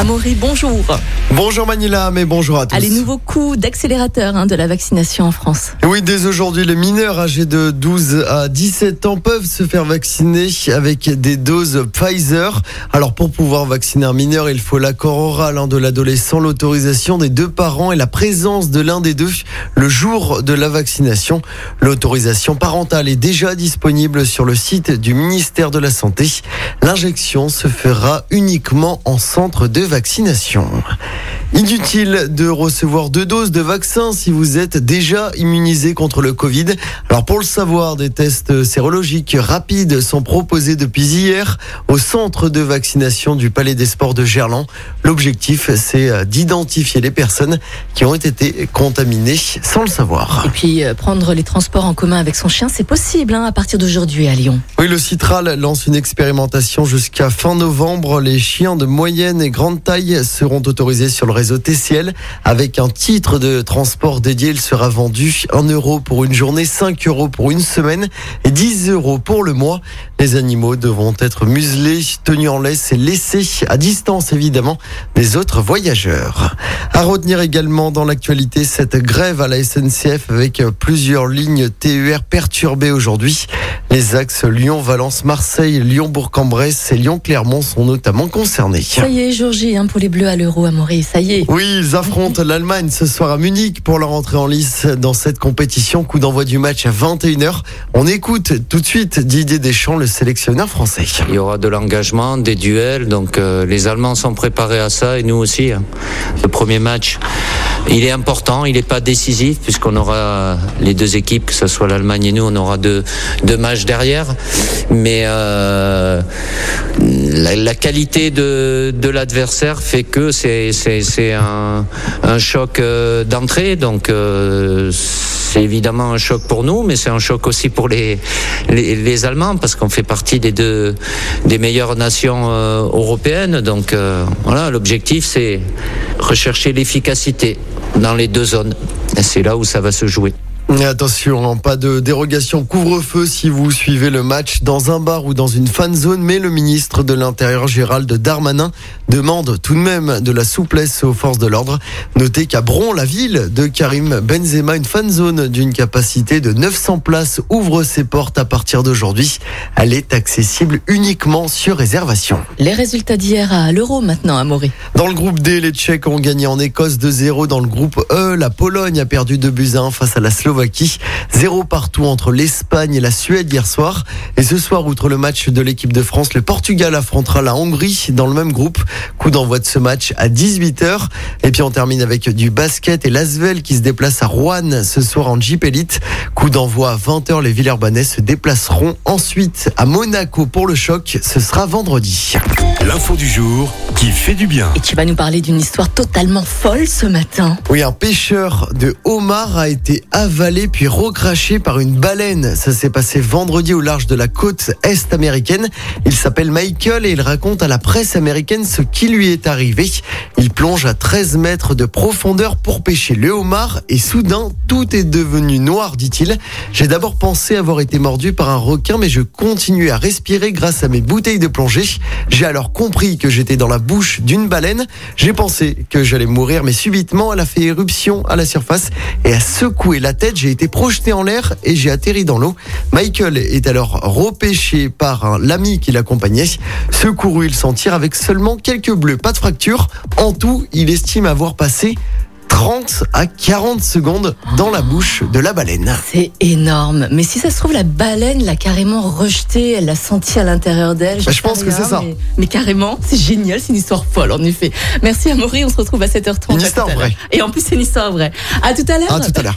Amaury, bonjour. Bonjour Manila, mais bonjour à tous. Allez, nouveau coup d'accélérateur hein, de la vaccination en France. Oui, dès aujourd'hui, les mineurs âgés de 12 à 17 ans peuvent se faire vacciner avec des doses Pfizer. Alors, pour pouvoir vacciner un mineur, il faut l'accord oral hein, de l'adolescent, l'autorisation des deux parents et la présence de l'un des deux le jour de la vaccination. L'autorisation parentale est déjà disponible sur le site du ministère de la Santé. L'injection se fera uniquement en centre de vaccination. Inutile de recevoir deux doses de vaccin si vous êtes déjà immunisé contre le Covid. Alors pour le savoir, des tests sérologiques rapides sont proposés depuis hier au centre de vaccination du Palais des Sports de Gerland. L'objectif, c'est d'identifier les personnes qui ont été contaminées sans le savoir. Et puis euh, prendre les transports en commun avec son chien, c'est possible hein, à partir d'aujourd'hui à Lyon. Oui, le Citral lance une expérimentation jusqu'à fin novembre. Les chiens de moyenne et grande taille seront autorisés sur le réseau TCL. Avec un titre de transport dédié, il sera vendu 1 euro pour une journée, 5 euros pour une semaine et 10 euros pour le mois. Les animaux devront être muselés, tenus en laisse et laissés à distance évidemment des autres voyageurs. À retenir également dans l'actualité cette grève à la SNCF avec plusieurs lignes TER perturbées aujourd'hui. Les axes Lyon, Valence, Marseille, Lyon, Bourg-en-Bresse et Lyon-Clermont sont notamment concernés. Ça y est, jour hein, pour les Bleus à l'Euro à Maurice. Ça y est. Oui, ils affrontent l'Allemagne ce soir à Munich pour leur entrée en lice dans cette compétition. Coup d'envoi du match à 21h. On écoute tout de suite Didier Deschamps, le sélectionneur français. Il y aura de l'engagement, des duels, donc euh, les Allemands sont préparés à ça et nous aussi. Hein. Le premier match, il est important, il n'est pas décisif puisqu'on aura les deux équipes, que ce soit l'Allemagne et nous, on aura deux, deux matchs derrière. Mais euh, la, la, qualité de, de l'adversaire fait que c'est un, un choc euh, d'entrée, donc euh, c'est évidemment un choc pour nous, mais c'est un choc aussi pour les, les, les Allemands parce qu'on fait partie des deux des meilleures nations euh, européennes. Donc voilà, l'objectif c'est rechercher l'efficacité dans les deux zones. C'est là où ça va se jouer. Attention, hein, pas de dérogation couvre-feu si vous suivez le match dans un bar ou dans une fan zone, mais le ministre de l'Intérieur Gérald Darmanin demande tout de même de la souplesse aux forces de l'ordre. Notez qu'à Bron, la ville de Karim Benzema, une fan zone d'une capacité de 900 places ouvre ses portes à partir d'aujourd'hui. Elle est accessible uniquement sur réservation. Les résultats d'hier à l'Euro maintenant à Maury. Dans le groupe D, les Tchèques ont gagné en Écosse 2-0. Dans le groupe E, la Pologne a perdu 2 buts à 1 face à la Slovaquie. Zéro partout entre l'Espagne et la Suède hier soir. Et ce soir, outre le match de l'équipe de France, le Portugal affrontera la Hongrie dans le même groupe. Coup d'envoi de ce match à 18h. Et puis on termine avec du basket et l'Asvel qui se déplace à Rouen ce soir en Jeep Elite. Coup d'envoi à 20h. Les Villeurbanais se déplaceront ensuite à Monaco pour le choc. Ce sera vendredi. L'info du jour qui fait du bien. Et tu vas nous parler d'une histoire totalement folle ce matin. Oui, un pêcheur de homard a été avalé puis recraché par une baleine. Ça s'est passé vendredi au large de la côte est américaine. Il s'appelle Michael et il raconte à la presse américaine ce qui lui est arrivé. Il plonge à 13 mètres de profondeur pour pêcher le homard et soudain tout est devenu noir, dit-il. J'ai d'abord pensé avoir été mordu par un requin mais je continuais à respirer grâce à mes bouteilles de plongée. J'ai alors compris que j'étais dans la bouche d'une baleine. J'ai pensé que j'allais mourir mais subitement elle a fait éruption à la surface et a secoué la tête. J'ai été projeté en l'air et j'ai atterri dans l'eau. Michael est alors repêché par l'ami qui l'accompagnait. Secouru, il s'en tire avec seulement quelques bleus, pas de fracture. En tout, il estime avoir passé 30 à 40 secondes dans la bouche de la baleine. C'est énorme. Mais si ça se trouve, la baleine l'a carrément rejeté, elle l'a senti à l'intérieur d'elle. Bah, je pense que c'est ça. Mais, mais carrément, c'est génial, c'est une histoire folle en effet. Merci à Maury, on se retrouve à 7h30. Une histoire vraie. Et en plus, c'est une histoire vraie. À tout à l'heure. À tout à l'heure.